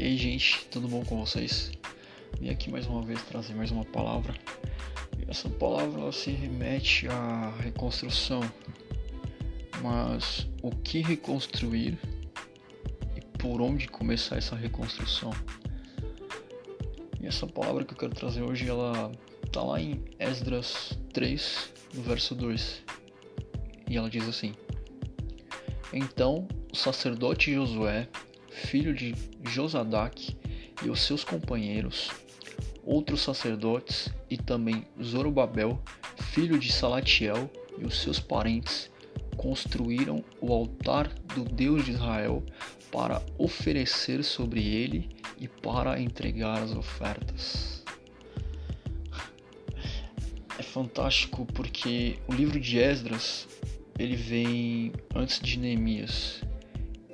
E aí, gente, tudo bom com vocês? Vim aqui mais uma vez trazer mais uma palavra. E essa palavra se remete à reconstrução. Mas o que reconstruir e por onde começar essa reconstrução? E essa palavra que eu quero trazer hoje, ela tá lá em Esdras 3, no verso 2. E ela diz assim: Então o sacerdote Josué filho de Josadac, e os seus companheiros, outros sacerdotes, e também Zorobabel, filho de Salatiel, e os seus parentes, construíram o altar do Deus de Israel para oferecer sobre ele e para entregar as ofertas. É fantástico porque o livro de Esdras ele vem antes de Neemias.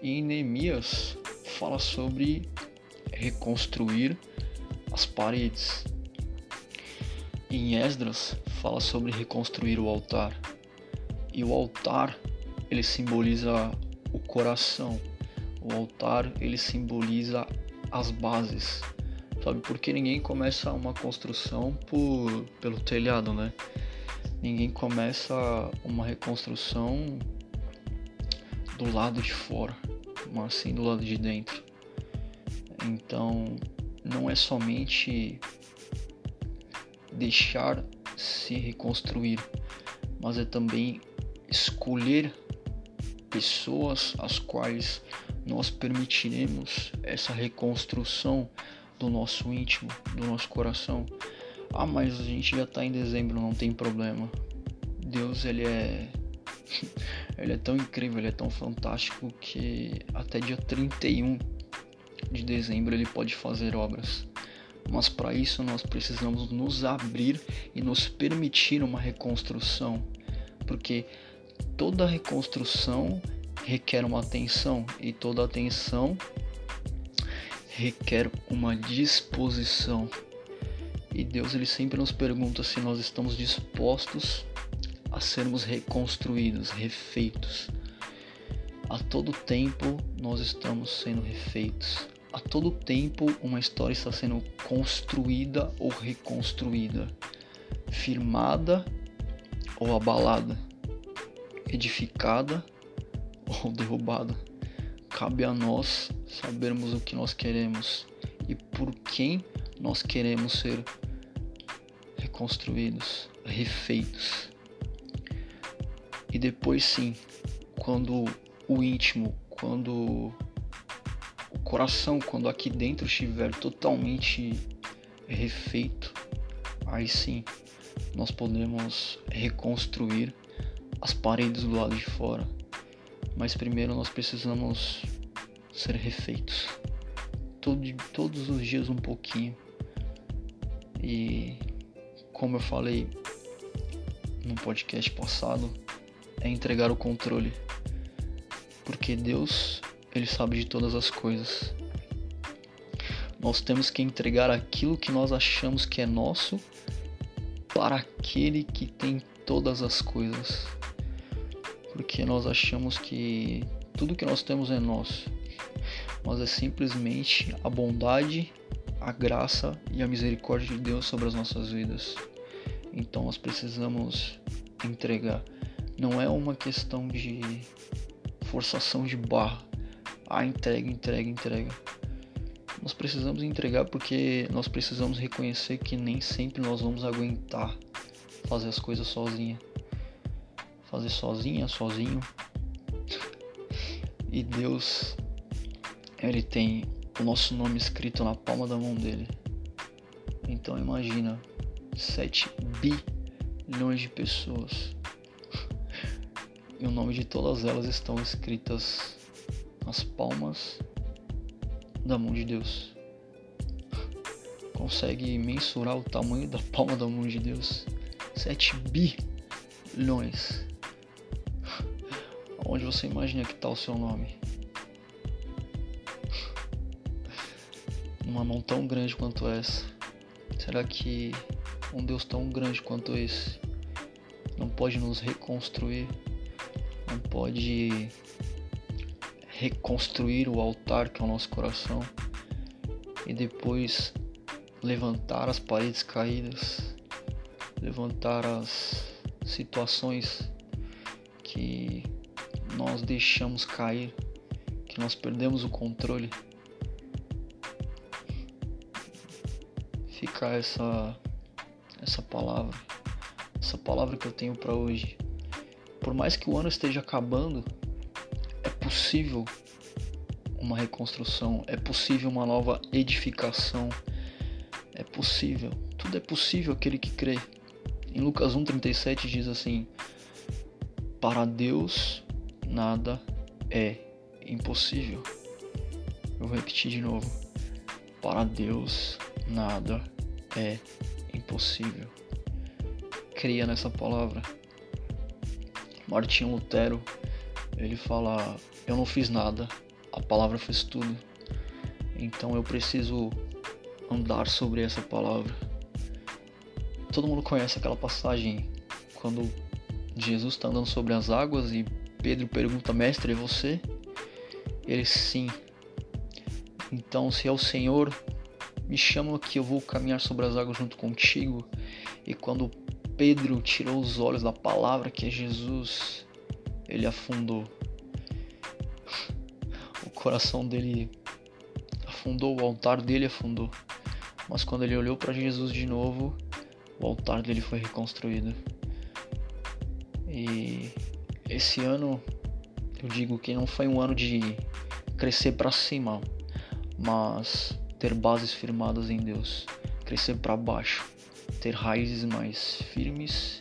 E em Neemias fala sobre reconstruir as paredes. Em Esdras fala sobre reconstruir o altar. E o altar ele simboliza o coração. O altar ele simboliza as bases. Sabe? Porque ninguém começa uma construção por pelo telhado, né? Ninguém começa uma reconstrução do lado de fora mas sim do lado de dentro. Então, não é somente deixar se reconstruir, mas é também escolher pessoas às quais nós permitiremos essa reconstrução do nosso íntimo, do nosso coração. Ah, mas a gente já está em dezembro, não tem problema. Deus ele é ele é tão incrível, ele é tão fantástico que até dia 31 de dezembro ele pode fazer obras. Mas para isso nós precisamos nos abrir e nos permitir uma reconstrução, porque toda reconstrução requer uma atenção e toda atenção requer uma disposição. E Deus ele sempre nos pergunta se nós estamos dispostos a sermos reconstruídos, refeitos. A todo tempo nós estamos sendo refeitos. A todo tempo uma história está sendo construída ou reconstruída, firmada ou abalada, edificada ou derrubada. Cabe a nós sabermos o que nós queremos e por quem nós queremos ser reconstruídos, refeitos. E depois sim, quando o íntimo, quando o coração, quando aqui dentro estiver totalmente refeito, aí sim nós podemos reconstruir as paredes do lado de fora. Mas primeiro nós precisamos ser refeitos. Todo, todos os dias um pouquinho. E como eu falei no podcast passado, é entregar o controle. Porque Deus, ele sabe de todas as coisas. Nós temos que entregar aquilo que nós achamos que é nosso para aquele que tem todas as coisas. Porque nós achamos que tudo que nós temos é nosso, mas é simplesmente a bondade, a graça e a misericórdia de Deus sobre as nossas vidas. Então nós precisamos entregar. Não é uma questão de forçação de barra. Ah, entrega, entrega, entrega. Nós precisamos entregar porque nós precisamos reconhecer que nem sempre nós vamos aguentar fazer as coisas sozinha. Fazer sozinha, sozinho. E Deus, Ele tem o nosso nome escrito na palma da mão dele. Então imagina 7 bilhões de pessoas e o nome de todas elas estão escritas nas palmas da mão de Deus. Consegue mensurar o tamanho da palma da mão de Deus? 7 bilhões. Onde você imagina que está o seu nome? Numa mão tão grande quanto essa. Será que um Deus tão grande quanto esse não pode nos reconstruir? Não pode reconstruir o altar que é o nosso coração e depois levantar as paredes caídas, levantar as situações que nós deixamos cair, que nós perdemos o controle. Fica essa essa palavra, essa palavra que eu tenho para hoje. Por mais que o ano esteja acabando, é possível uma reconstrução, é possível uma nova edificação. É possível, tudo é possível aquele que crê. Em Lucas 1:37 diz assim: Para Deus nada é impossível. Eu vou repetir de novo. Para Deus nada é impossível. Creia nessa palavra. Martinho Lutero, ele fala: Eu não fiz nada, a palavra fez tudo. Então eu preciso andar sobre essa palavra. Todo mundo conhece aquela passagem quando Jesus está andando sobre as águas e Pedro pergunta: Mestre, é você? Ele sim. Então, se é o Senhor, me chama que eu vou caminhar sobre as águas junto contigo. E quando Pedro tirou os olhos da palavra que é Jesus, ele afundou coração dele afundou, o altar dele afundou. Mas quando ele olhou para Jesus de novo, o altar dele foi reconstruído. E esse ano, eu digo que não foi um ano de crescer para cima, mas ter bases firmadas em Deus, crescer para baixo, ter raízes mais firmes,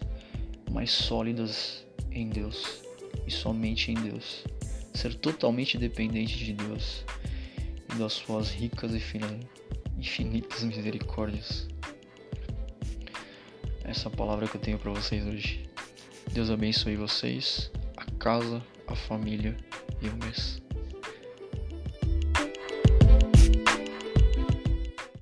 mais sólidas em Deus e somente em Deus ser totalmente dependente de Deus e das suas ricas e infinitas misericórdias. Essa é palavra que eu tenho para vocês hoje. Deus abençoe vocês, a casa, a família e o mês.